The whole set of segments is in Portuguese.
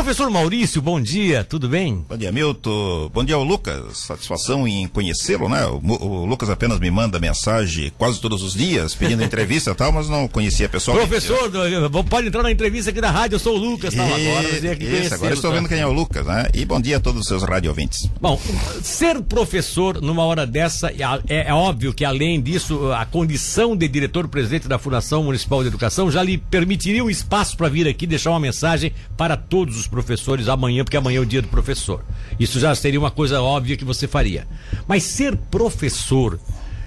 Professor Maurício, bom dia, tudo bem? Bom dia, Milton. Bom dia ao Lucas. Satisfação em conhecê-lo, né? O, o, Lucas apenas me manda mensagem quase todos os dias, pedindo entrevista e tal, mas não conhecia pessoalmente. Professor, pode entrar na entrevista aqui da rádio, eu sou o Lucas, tal, agora. Isso, agora estou vendo quem é o Lucas, né? E bom dia a todos os seus rádio ouvintes. Bom, ser professor numa hora dessa, é, é, é óbvio que além disso, a condição de diretor-presidente da Fundação Municipal de Educação já lhe permitiria um espaço para vir aqui deixar uma mensagem para todos os professores amanhã, porque amanhã é o dia do professor. Isso já seria uma coisa óbvia que você faria. Mas ser professor,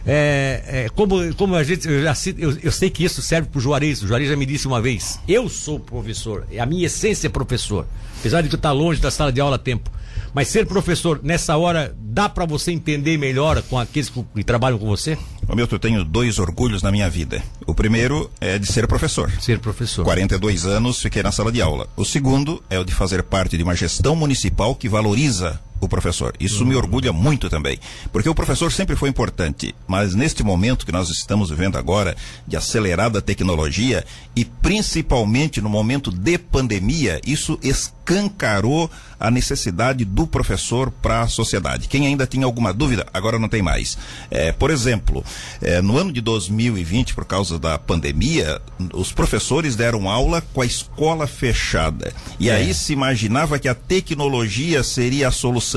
é, é, como, como a gente, eu, já, eu, eu sei que isso serve para o Juarez, o Juarez já me disse uma vez, eu sou professor, a minha essência é professor, apesar de que eu estar longe da sala de aula há tempo. Mas ser professor, nessa hora, dá para você entender melhor com aqueles que trabalham com você? Ô Milton, eu tenho dois orgulhos na minha vida. O primeiro é de ser professor. Ser professor. 42 anos fiquei na sala de aula. O segundo é o de fazer parte de uma gestão municipal que valoriza o professor. Isso uhum. me orgulha muito também, porque o professor sempre foi importante, mas neste momento que nós estamos vivendo agora, de acelerada tecnologia e principalmente no momento de pandemia, isso escancarou a necessidade do professor para a sociedade. Quem ainda tinha alguma dúvida, agora não tem mais. É, por exemplo, é, no ano de 2020, por causa da pandemia, os professores deram aula com a escola fechada. E é. aí se imaginava que a tecnologia seria a solução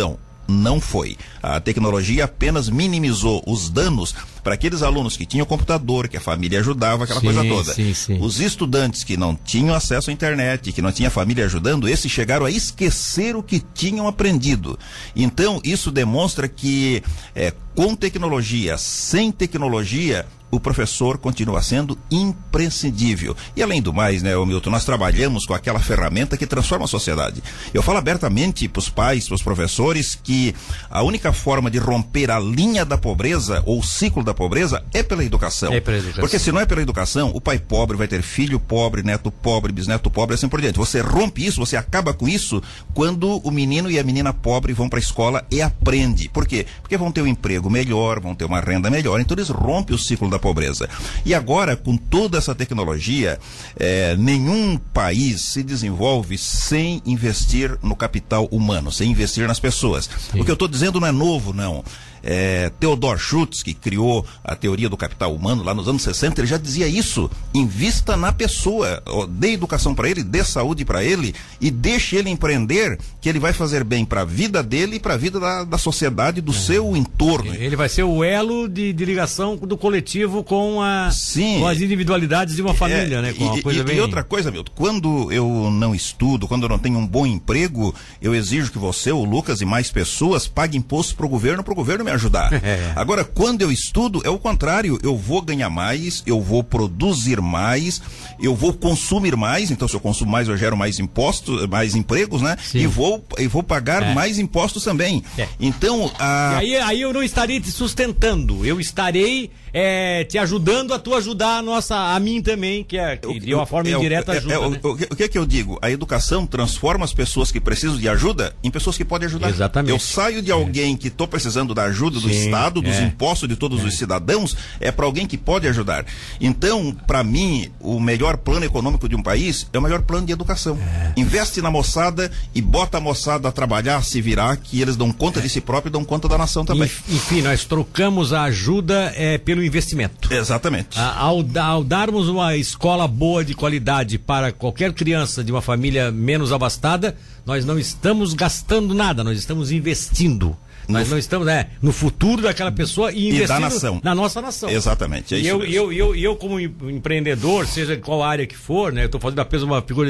não foi. A tecnologia apenas minimizou os danos para aqueles alunos que tinham computador, que a família ajudava, aquela sim, coisa toda. Sim, sim. Os estudantes que não tinham acesso à internet, que não tinha família ajudando, esses chegaram a esquecer o que tinham aprendido. Então, isso demonstra que é, com tecnologia, sem tecnologia, o professor continua sendo imprescindível. E além do mais, né, Milton, nós trabalhamos com aquela ferramenta que transforma a sociedade. Eu falo abertamente para os pais, para os professores, que a única forma de romper a linha da pobreza ou o ciclo da pobreza é pela educação. É pela educação. Porque se não é pela educação, o pai pobre vai ter filho pobre, neto pobre, bisneto pobre, assim por diante. Você rompe isso, você acaba com isso quando o menino e a menina pobre vão para a escola e aprende. Por quê? Porque vão ter um emprego melhor, vão ter uma renda melhor, então eles rompem o ciclo da pobreza. E agora, com toda essa tecnologia, é, nenhum país se desenvolve sem investir no capital humano, sem investir nas pessoas. Sim. O que eu estou dizendo não é novo, não. É, Theodor Schutz, que criou a teoria do capital humano lá nos anos 60, ele já dizia isso. Invista na pessoa, dê educação para ele, dê saúde para ele e deixe ele empreender, que ele vai fazer bem para a vida dele e para a vida da, da sociedade, do é. seu entorno. Ele vai ser o elo de, de ligação do coletivo com, a, com as individualidades de uma família, é, né? Com e, coisa e, bem... e outra coisa, Milton, quando eu não estudo, quando eu não tenho um bom emprego, eu exijo que você, o Lucas e mais pessoas paguem imposto para o governo, para o governo me ajudar. É. Agora, quando eu estudo, é o contrário. Eu vou ganhar mais, eu vou produzir mais, eu vou consumir mais. Então, se eu consumo mais, eu gero mais impostos, mais empregos, né? Sim. E vou, e vou pagar é. mais impostos também. É. Então, a... aí, aí eu não estarei te sustentando. Eu estarei é, te ajudando a tu ajudar a nossa, a mim também, que é que de uma forma é, indireta é, ajuda. É, né? o, o, que é que eu digo? A educação transforma as pessoas que precisam de ajuda em pessoas que podem ajudar. Exatamente. Eu saio de alguém que estou precisando da ajuda do Sim, Estado, dos é. impostos de todos os cidadãos, é para alguém que pode ajudar. Então, para mim, o melhor plano econômico de um país é o melhor plano de educação. Investe na moçada e bota a moçada a trabalhar, a se virar, que eles dão conta de si próprio e dão conta da nação também. Enfim, nós trocamos a ajuda é, pelo investimento. Exatamente. Ao, ao darmos uma escola boa de qualidade para qualquer criança de uma família menos abastada, nós não estamos gastando nada, nós estamos investindo. Nós não estamos é, no futuro daquela pessoa e investindo na nossa nação. Exatamente. É e eu, eu, eu, eu, como empreendedor, seja qual área que for, né? Eu estou fazendo apenas uma figura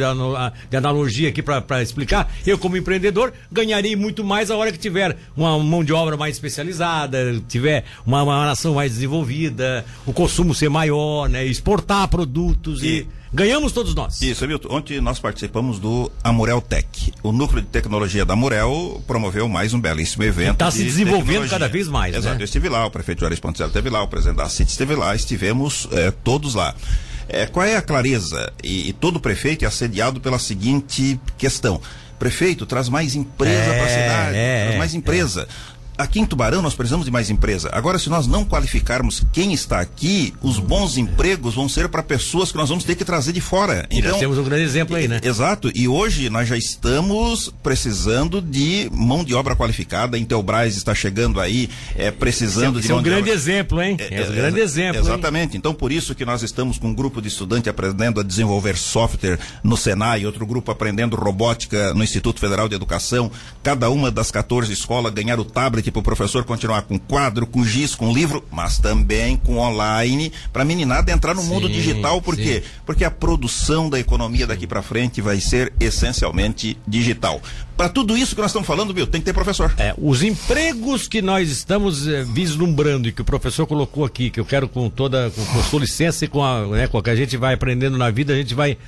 de analogia aqui para explicar. Eu, como empreendedor, ganharei muito mais a hora que tiver uma mão de obra mais especializada, tiver uma, uma nação mais desenvolvida, o consumo ser maior, né? Exportar produtos e, e Ganhamos todos nós. Isso, Milton. Ontem nós participamos do Amurel Tech. O núcleo de tecnologia da Amurel promoveu mais um belíssimo evento. Está se desenvolvendo tecnologia. cada vez mais. Exato. Né? Eu estive lá, o prefeito Juarez Ponticelli esteve lá, o presidente da CIT esteve lá, estivemos é, todos lá. É, qual é a clareza? E, e todo prefeito é assediado pela seguinte questão. Prefeito, traz mais empresa é, para a cidade, é, traz mais empresa. Aqui em Tubarão nós precisamos de mais empresa. Agora, se nós não qualificarmos quem está aqui, os bons empregos vão ser para pessoas que nós vamos ter que trazer de fora. E então, nós temos um grande exemplo aí, né? Exato. E hoje nós já estamos precisando de mão de obra qualificada. A Intelbras está chegando aí, é, precisando esse de mão é um grande obra... exemplo, hein? É, é um grande exemplo. Exatamente. Hein? Então, por isso que nós estamos com um grupo de estudantes aprendendo a desenvolver software no Senai, outro grupo aprendendo robótica no Instituto Federal de Educação. Cada uma das 14 escolas ganhar o tablet para o professor continuar com quadro, com giz, com livro, mas também com online, para a meninada entrar no sim, mundo digital. Por sim. quê? Porque a produção da economia daqui para frente vai ser essencialmente digital. Para tudo isso que nós estamos falando, viu, tem que ter professor. É, os empregos que nós estamos é, vislumbrando e que o professor colocou aqui, que eu quero com toda, com, com sua licença e com a, né, com a que a gente vai aprendendo na vida, a gente vai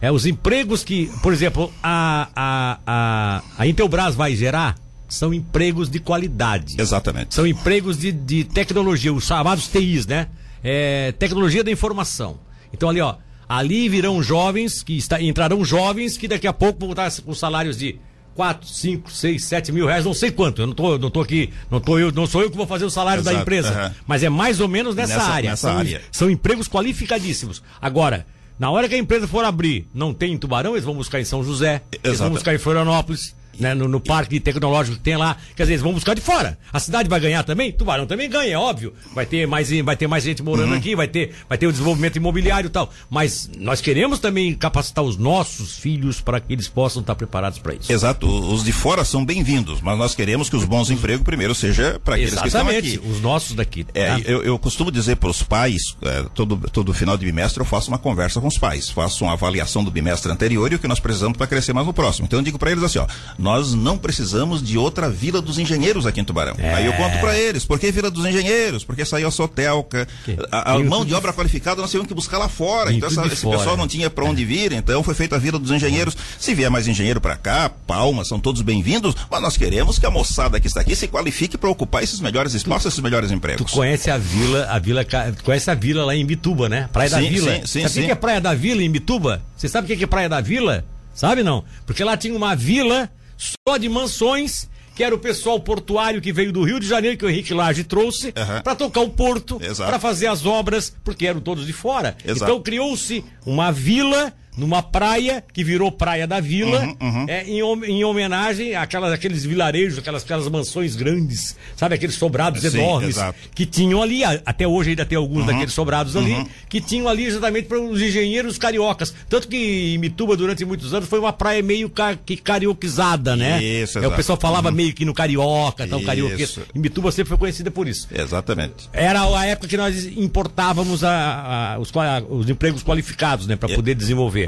é, os empregos que, por exemplo, a, a, a, a Intelbras vai gerar são empregos de qualidade. Exatamente. São empregos de, de tecnologia, os chamados TIs, né? É, tecnologia da informação. Então ali, ó, ali virão jovens que está, entrarão jovens que daqui a pouco vão estar com salários de 4, 5, 6, 7 mil reais, não sei quanto. Eu não tô, não tô aqui, não, tô eu, não sou eu que vou fazer o salário Exato, da empresa. Uhum. Mas é mais ou menos nessa, nessa área. Nessa são, área. são empregos qualificadíssimos. Agora, na hora que a empresa for abrir, não tem em Tubarão, eles vão buscar em São José, Exato. eles vão buscar em Florianópolis né, no, no, parque tecnológico que tem lá. Quer dizer, eles vão buscar de fora. A cidade vai ganhar também? Tubarão também ganha, é óbvio. Vai ter mais, vai ter mais gente morando uhum. aqui, vai ter, vai ter o desenvolvimento imobiliário e tal. Mas nós queremos também capacitar os nossos filhos para que eles possam estar preparados para isso. Exato. Os de fora são bem-vindos, mas nós queremos que os bons empregos primeiro seja para aqueles Exatamente, que estão aqui. os nossos daqui. É, tá? eu, eu costumo dizer para os pais, é, todo, todo final de bimestre eu faço uma conversa com os pais, faço uma avaliação do bimestre anterior e o que nós precisamos para crescer mais no próximo. Então eu digo para eles assim, ó, nós não precisamos de outra Vila dos Engenheiros aqui em Tubarão. É. Aí eu conto para eles, por que Vila dos Engenheiros? Porque saiu a Sotelca, a, a mão de obra qualificada nós tínhamos que buscar lá fora. Então essa, esse fora. pessoal não tinha para onde vir, então foi feita a Vila dos Engenheiros. Se vier mais engenheiro para cá, palmas, são todos bem-vindos, mas nós queremos que a moçada que está aqui se qualifique para ocupar esses melhores espaços, tu, esses melhores empregos. Tu conhece a vila, a vila, conhece a vila lá em Bituba, né? Praia sim, da Vila. Sim, sim, sabe o que é Praia da Vila em Bituba? Você sabe o que é Praia da Vila? Sabe não? Porque lá tinha uma vila só de mansões que era o pessoal portuário que veio do Rio de Janeiro, que o Henrique Lage trouxe, uhum. para tocar o porto, para fazer as obras, porque eram todos de fora. Exato. Então criou-se uma vila numa praia que virou Praia da Vila, uhum, uhum. É, em, em, homenagem àquelas, àqueles vilarejos, aquelas, aquelas mansões grandes, sabe, aqueles sobrados Sim, enormes exato. que tinham ali, até hoje ainda tem alguns uhum, daqueles sobrados ali, uhum. que tinham ali exatamente para os engenheiros cariocas. Tanto que Mituba, durante muitos anos, foi uma praia meio ca, que carioquizada, né? Isso, é, o pessoal falava uhum. meio que no carioca, tal, carioquês. Mituba sempre foi conhecida por isso. Exatamente. Era a época que nós importávamos a, a, os, a, os empregos qualificados, né, para poder desenvolver.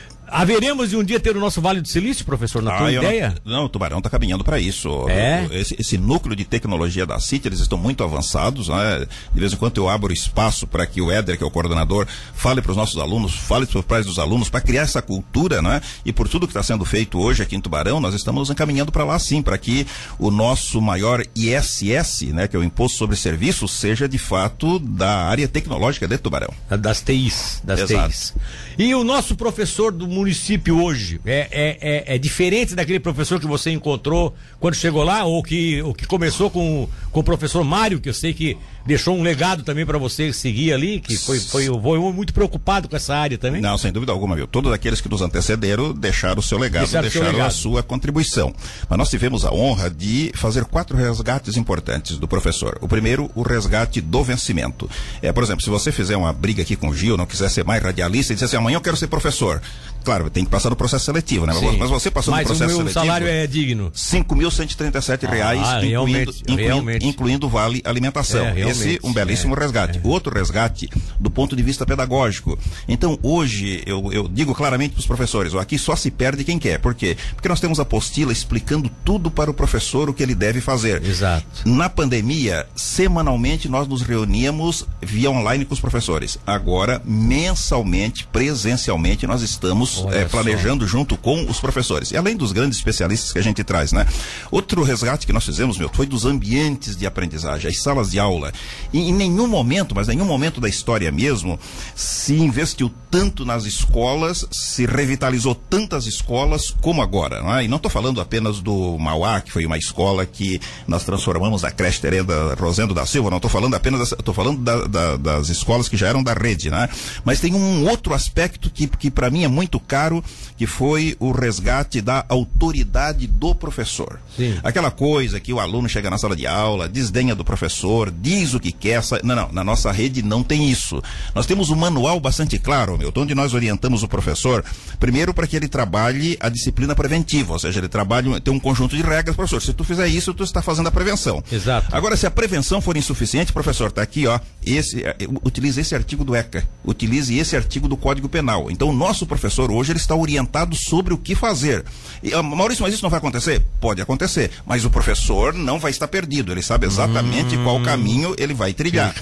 Haveremos de um dia ter o nosso Vale do Silício, professor, na ah, tua ideia? Não, não, o Tubarão está caminhando para isso. É? Esse, esse, núcleo de tecnologia da CIT, eles estão muito avançados. Né? De vez em quando eu abro espaço para que o Éder, que é o coordenador, fale para os nossos alunos, fale para os pais dos alunos, para criar essa cultura, né? E por tudo que está sendo feito hoje aqui em Tubarão, nós estamos encaminhando para lá sim, para que o nosso maior ISS, né, que é o Imposto sobre Serviços, seja de fato da área tecnológica de Tubarão. Das TIs, das Exato. TIs. E o nosso professor do município hoje? É, é, é, é, diferente daquele professor que você encontrou quando chegou lá, ou que, ou que começou com, com o professor Mário, que eu sei que deixou um legado também para você seguir ali, que foi, foi, foi muito preocupado com essa área também? Não, sem dúvida alguma, viu? Todos aqueles que nos antecederam deixaram o seu legado, deixaram, deixaram seu legado. a sua contribuição. Mas nós tivemos a honra de fazer quatro resgates importantes do professor. O primeiro, o resgate do vencimento. É, por exemplo, se você fizer uma briga aqui com o Gil, não quiser ser mais radialista e disser assim, amanhã eu quero ser professor. Claro, tem que passar no processo seletivo, né? Sim. Mas você passou Mas no processo seletivo. Mas o salário é digno. 5.137 reais, ah, incluindo, realmente, incluindo, realmente. incluindo vale alimentação. É, Esse um belíssimo é, resgate. É. Outro resgate do ponto de vista pedagógico. Então, hoje, eu, eu digo claramente para os professores, ó, aqui só se perde quem quer. Por quê? Porque nós temos apostila explicando tudo para o professor o que ele deve fazer. Exato. Na pandemia, semanalmente nós nos reuníamos via online com os professores. Agora, mensalmente, presencialmente, nós estamos é, planejando junto com os professores. E além dos grandes especialistas que a gente traz, né? Outro resgate que nós fizemos, meu, foi dos ambientes de aprendizagem, as salas de aula. E em nenhum momento, mas nenhum momento da história mesmo, se investiu tanto nas escolas, se revitalizou tantas escolas como agora. Não é? E não estou falando apenas do Mauá, que foi uma escola que nós transformamos da creche Terenda Rosendo da Silva, não estou falando apenas, estou falando da, da, das escolas que já eram da rede, né? Mas tem um outro aspecto que, que para mim é muito caro, que foi o resgate da autoridade do professor. Sim. Aquela coisa que o aluno chega na sala de aula, desdenha do professor, diz o que quer. Não, não, na nossa rede não tem isso. Nós temos um manual bastante claro, meu, onde nós orientamos o professor, primeiro para que ele trabalhe a disciplina preventiva, ou seja, ele trabalhe, tem um conjunto de regras, professor. Se tu fizer isso, tu está fazendo a prevenção. Exato. Agora, se a prevenção for insuficiente, professor, está aqui, ó, esse, é, utilize esse artigo do ECA, utilize esse artigo do Código Penal. Então, o nosso professor hoje ele está orientado sobre o que fazer. E, uh, Maurício, mas isso não vai acontecer? Pode acontecer, mas o professor não vai estar perdido. Ele sabe exatamente hum, qual caminho ele vai trilhar.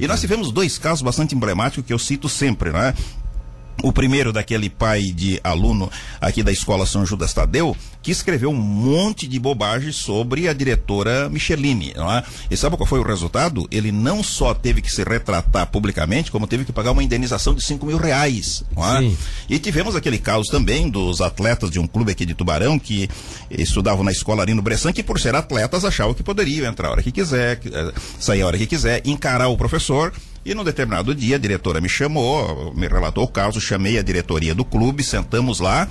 E nós tivemos dois casos bastante emblemáticos que eu cito sempre, né? O primeiro daquele pai de aluno aqui da escola São Judas Tadeu, que escreveu um monte de bobagens sobre a diretora Michelini. Não é? E sabe qual foi o resultado? Ele não só teve que se retratar publicamente, como teve que pagar uma indenização de 5 mil reais. Não é? E tivemos aquele caso também dos atletas de um clube aqui de Tubarão que estudavam na escola Arino Bressan, que por ser atletas achavam que poderiam entrar a hora que quiser, eh, sair a hora que quiser, encarar o professor e num determinado dia a diretora me chamou, me relatou o caso, chamei a diretoria do clube, sentamos lá,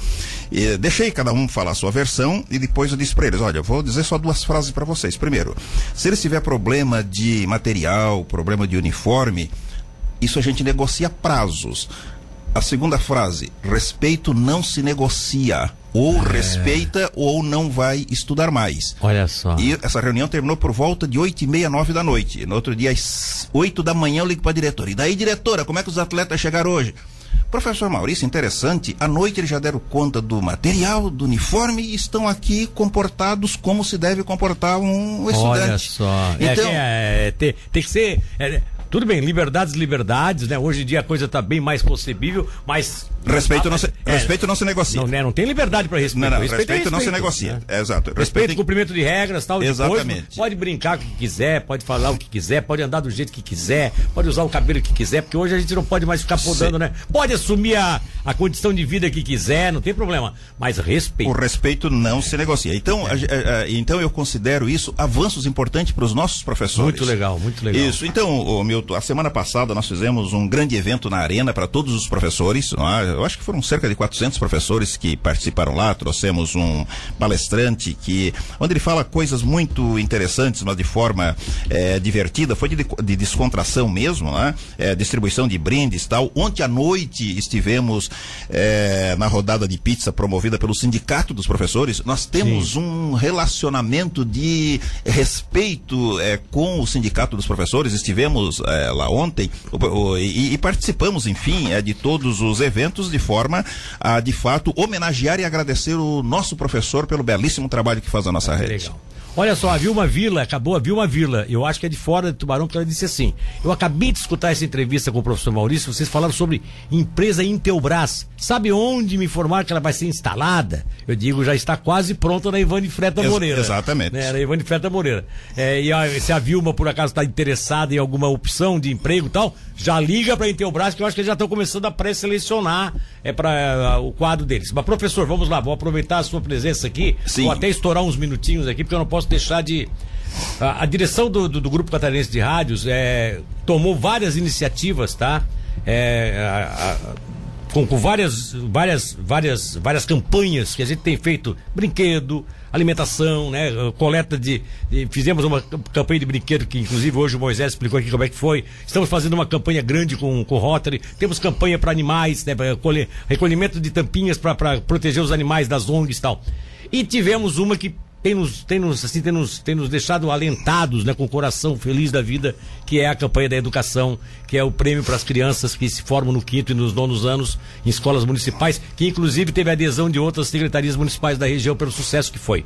deixei cada um falar a sua versão e depois eu disse para eles: olha, vou dizer só duas frases para vocês. Primeiro, se eles tiver problema de material, problema de uniforme, isso a gente negocia prazos. A segunda frase, respeito não se negocia. Ou é. respeita ou não vai estudar mais. Olha só. E essa reunião terminou por volta de oito e meia, nove da noite. No outro dia, às oito da manhã, eu ligo para a diretora. E daí, diretora, como é que os atletas chegaram hoje? Professor Maurício, interessante, à noite eles já deram conta do material, do uniforme e estão aqui comportados como se deve comportar um estudante. Olha só. É então, é, é, tem, tem que ser. É, tudo bem, liberdades, liberdades, né? Hoje em dia a coisa está bem mais concebível, mas. Respeito, não, se, é, respeito não se negocia. Não, né? não tem liberdade para respeitar. Não, não, respeito, respeito, não se negocia. Né? É, exato. Respeito, respeito cumprimento de regras tal. Exatamente. Depois, pode brincar com o que quiser, pode falar o que quiser, pode andar do jeito que quiser, pode usar o cabelo que quiser, porque hoje a gente não pode mais ficar podando, né? Pode assumir a, a condição de vida que quiser, não tem problema. Mas respeito. O respeito não se negocia. Então, é. a, a, então eu considero isso avanços importantes para os nossos professores. Muito legal, muito legal. Isso. Então, A semana passada nós fizemos um grande evento na arena para todos os professores. É? Eu acho que foram cerca de 400 professores que participaram lá. Trouxemos um palestrante que, onde ele fala coisas muito interessantes, mas de forma é, divertida. Foi de, de descontração mesmo, né? é, distribuição de brindes tal. Ontem à noite estivemos é, na rodada de pizza promovida pelo Sindicato dos Professores. Nós temos Sim. um relacionamento de respeito com o Sindicato dos Professores. Estivemos é, lá ontem e, e, participamos, enfim, é, de todos os eventos de forma a, de fato, homenagear e agradecer o nosso professor pelo belíssimo trabalho que faz a nossa rede. Legal. Olha só, a Vilma Vila, acabou a Vilma Vila, eu acho que é de fora de Tubarão, que ela disse assim: Eu acabei de escutar essa entrevista com o professor Maurício, vocês falaram sobre empresa Intelbras. Sabe onde me informaram que ela vai ser instalada? Eu digo, já está quase pronta na Ivane Freta Ex Moreira. Exatamente. Né, na Ivane Freta Moreira. É, e a, se a Vilma, por acaso, está interessada em alguma opção de emprego e tal, já liga para a Intelbras, que eu acho que eles já estão começando a pré-selecionar é, para é, o quadro deles. Mas, professor, vamos lá, vou aproveitar a sua presença aqui. Sim. Vou até estourar uns minutinhos aqui, porque eu não posso deixar de. A, a direção do, do, do, Grupo Catarinense de Rádios é, tomou várias iniciativas, tá? É, a, a, com, com, várias, várias, várias, várias campanhas que a gente tem feito, brinquedo, alimentação, né? Coleta de, de, Fizemos uma campanha de brinquedo que, inclusive, hoje o Moisés explicou aqui como é que foi. Estamos fazendo uma campanha grande com, com Rotary. Temos campanha para animais, né? Recolhimento de tampinhas para proteger os animais das ONGs e tal. E tivemos uma que tem nos, tem nos, assim, tem nos, tem nos deixado alentados, né, com o coração feliz da vida, que é a campanha da educação, que é o prêmio para as crianças que se formam no quinto e nos nonos anos em escolas municipais, que inclusive teve adesão de outras secretarias municipais da região pelo sucesso que foi.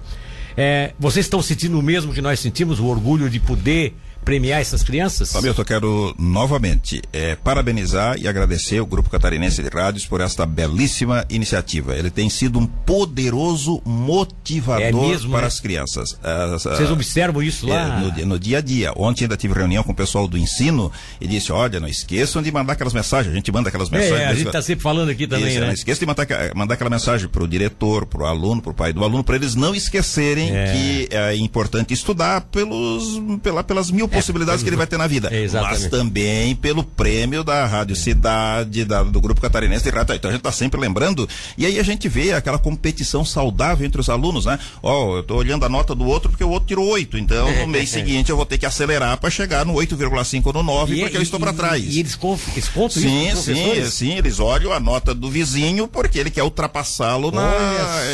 É, vocês estão sentindo o mesmo que nós sentimos, o orgulho de poder premiar essas crianças? Fabio, eu quero novamente é, parabenizar e agradecer o Grupo Catarinense de Rádios por esta belíssima iniciativa. Ele tem sido um poderoso motivador é mesmo, para né? as crianças. Vocês observam isso lá? É, no, no, dia a dia. Ontem ainda tive reunião com o pessoal do ensino e disse: olha, não esqueçam de mandar aquelas mensagens. A gente manda aquelas é, mensagens. É, a gente está sempre falando aqui também, isso, né? Não esqueça de mandar, mandar aquela mensagem para o diretor, para o aluno, para o pai do aluno, para eles não esquecerem é. que é importante estudar pelos, pela, pelas mil possibilidades que ele vai ter na vida. Mas também pelo prêmio da Rádio Cidade, da, do Grupo Catarinense de Rádio. Então a gente está sempre lembrando. E aí a gente vê aquela competição saudável entre os alunos, né? Ó, oh, eu estou olhando a nota do outro porque o outro tirou 8. Então no mês seguinte eu vou ter que acelerar para chegar no 8,5 ou no 9 e, porque eu estou para trás. E eles, eles contam sim, isso? Sim, sim, eles olham a nota do vizinho porque ele quer ultrapassá-lo na.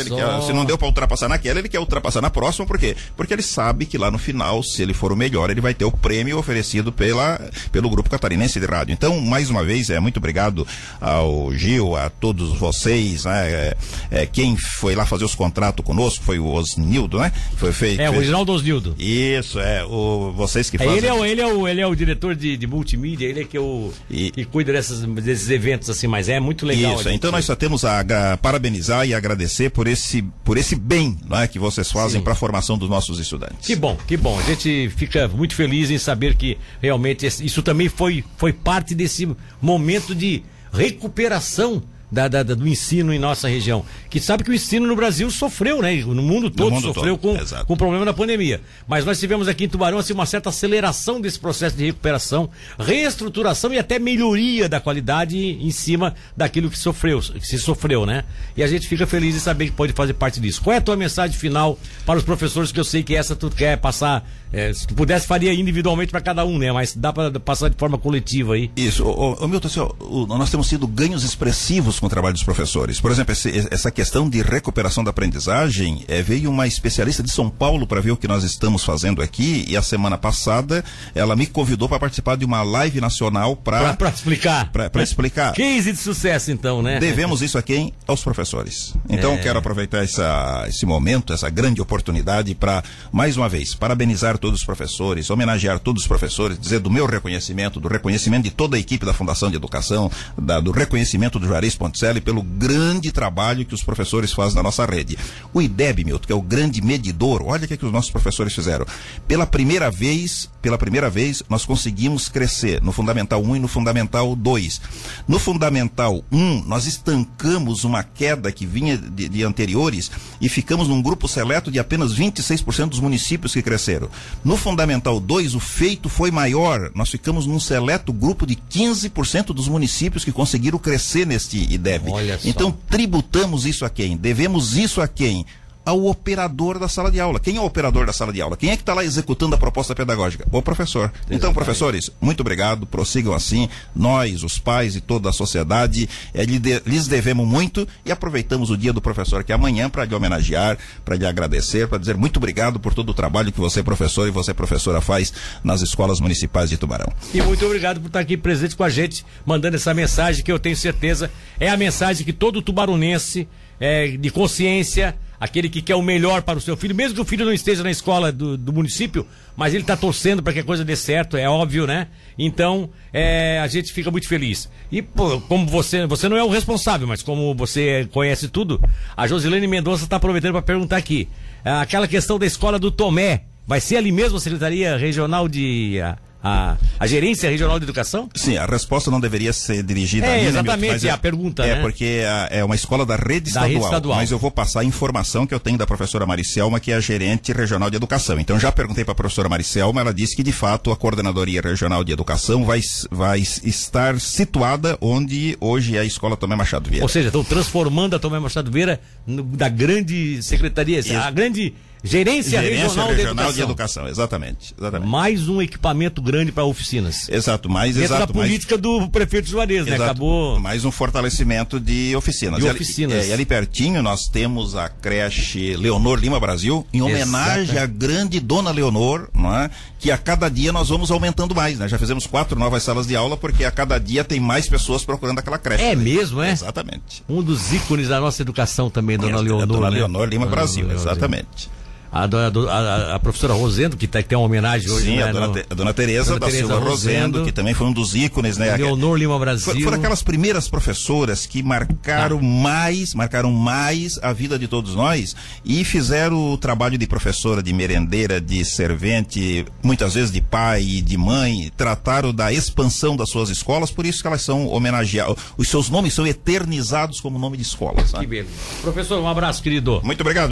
Quer, se não deu para ultrapassar naquela, ele quer ultrapassar na próxima, por quê? Porque ele sabe que lá no final, se ele for o melhor, ele vai ter o prêmio oferecido pela, pelo Grupo Catarinense de Rádio. Então, mais uma vez, é muito obrigado ao Gil, a todos vocês, né? É, é, quem foi lá fazer os contratos conosco foi o Osnildo, né? Foi feito. É, o Reginaldo Osnildo. Isso, é. O, vocês que é, fazem. Ele é, o, ele, é o, ele é o diretor de, de multimídia, ele é que, é o, e... que cuida dessas, desses eventos assim, mas é muito legal. Isso, então nós só temos a, a, parabenizar e agradecer por esse, por esse bem não é, que vocês fazem para a formação dos nossos estudantes. Que bom, que bom. A gente fica muito feliz em saber que realmente isso também foi, foi parte desse momento de recuperação da, da, do ensino em nossa região. Que sabe que o ensino no Brasil sofreu, né? No mundo todo no mundo sofreu todo. Com, com o problema da pandemia. Mas nós tivemos aqui em Tubarão assim, uma certa aceleração desse processo de recuperação, reestruturação e até melhoria da qualidade em cima daquilo que sofreu, que se sofreu, né? E a gente fica feliz em saber que pode fazer parte disso. Qual é a tua mensagem final para os professores que eu sei que essa tu quer passar é, se pudesse, faria individualmente para cada um, né? Mas dá para passar de forma coletiva aí. Isso. O, o, Milton, assim, o, nós temos tido ganhos expressivos com o trabalho dos professores. Por exemplo, esse, essa questão de recuperação da aprendizagem, é, veio uma especialista de São Paulo para ver o que nós estamos fazendo aqui e a semana passada ela me convidou para participar de uma live nacional para para explicar. Para explicar. Case de sucesso, então, né? Devemos isso a quem? Aos professores. Então, é. quero aproveitar essa, esse momento, essa grande oportunidade para, mais uma vez, parabenizar todos os professores, homenagear todos os professores, dizer do meu reconhecimento, do reconhecimento de toda a equipe da Fundação de Educação, da, do reconhecimento do Juarez Ponticelli pelo grande trabalho que os professores fazem na nossa rede. O IDEB, Milton, que é o grande medidor, olha o que, é que os nossos professores fizeram. Pela primeira vez, pela primeira vez, nós conseguimos crescer no Fundamental 1 e no Fundamental 2. No Fundamental 1, nós estancamos uma queda que vinha de, de anteriores e ficamos num grupo seleto de apenas 26% dos municípios que cresceram. No Fundamental 2, o feito foi maior. Nós ficamos num seleto grupo de 15% dos municípios que conseguiram crescer neste IDEB. Então, tributamos isso a quem? Devemos isso a quem? Ao operador da sala de aula. Quem é o operador da sala de aula? Quem é que está lá executando a proposta pedagógica? O professor. Exatamente. Então, professores, muito obrigado, prossigam assim. Nós, os pais e toda a sociedade, é, lhes devemos muito e aproveitamos o dia do professor que é amanhã para lhe homenagear, para lhe agradecer, para dizer muito obrigado por todo o trabalho que você, professor, e você, professora, faz nas escolas municipais de Tubarão. E muito obrigado por estar aqui presente com a gente, mandando essa mensagem que eu tenho certeza é a mensagem que todo tubaronense é, de consciência aquele que quer o melhor para o seu filho, mesmo que o filho não esteja na escola do, do município, mas ele está torcendo para que a coisa dê certo, é óbvio, né? Então, é, a gente fica muito feliz. E, pô, como você, você não é o responsável, mas como você conhece tudo, a Josilene Mendonça está aproveitando para perguntar aqui. Aquela questão da escola do Tomé, vai ser ali mesmo a Secretaria Regional de a, a gerência regional de educação? Sim, a resposta não deveria ser dirigida é, a mim, né, exatamente, né, é a pergunta, É, né? porque é, é uma escola da rede, da estadual, rede estadual, mas eu vou passar a informação que eu tenho da professora Maricelma, que é a gerente regional de educação. Então já perguntei para a professora Maricelma, ela disse que de fato a coordenadoria regional de educação vai, vai estar situada onde hoje é a escola Tomé Machado Vieira. Ou seja, estão transformando a Tomé Machado Vieira no, da grande secretaria, Isso. a grande Gerência, Gerência Regional, Regional de, Educação. de, Educação. exatamente, exatamente. Mais um equipamento grande para oficinas. Exato, mais Dentro exato, da política mais, do prefeito Juarez, né? Acabou. Mais um fortalecimento de oficinas. De oficinas. E ali, é, e ali pertinho nós temos a creche Leonor Lima Brasil, em homenagem à grande dona Leonor, não é? que a cada dia nós vamos aumentando mais, né? Já fizemos quatro novas salas de aula porque a cada dia tem mais pessoas procurando aquela creche. É né? mesmo, é? Exatamente. Um dos ícones da nossa educação também, dona Leonor. Dona né? Leonor Lima Brasil, exatamente. A, a, a, professora Rosendo, que tá, tem uma homenagem hoje. Sim, né, a, dona, no, a dona Tereza da Silva Rosendo, que também foi um dos ícones, né? Leonor Lima Brasil. Foram aquelas primeiras professoras que marcaram ah. mais, marcaram mais a vida de todos nós e fizeram o trabalho de professora, de merendeira, de servente, muitas vezes de pai e de mãe, trataram da expansão das suas escolas, por isso que elas são homenageadas. Os seus nomes são eternizados como nome de escolas. Né? Que beleza. Professor, um abraço, querido. Muito obrigado.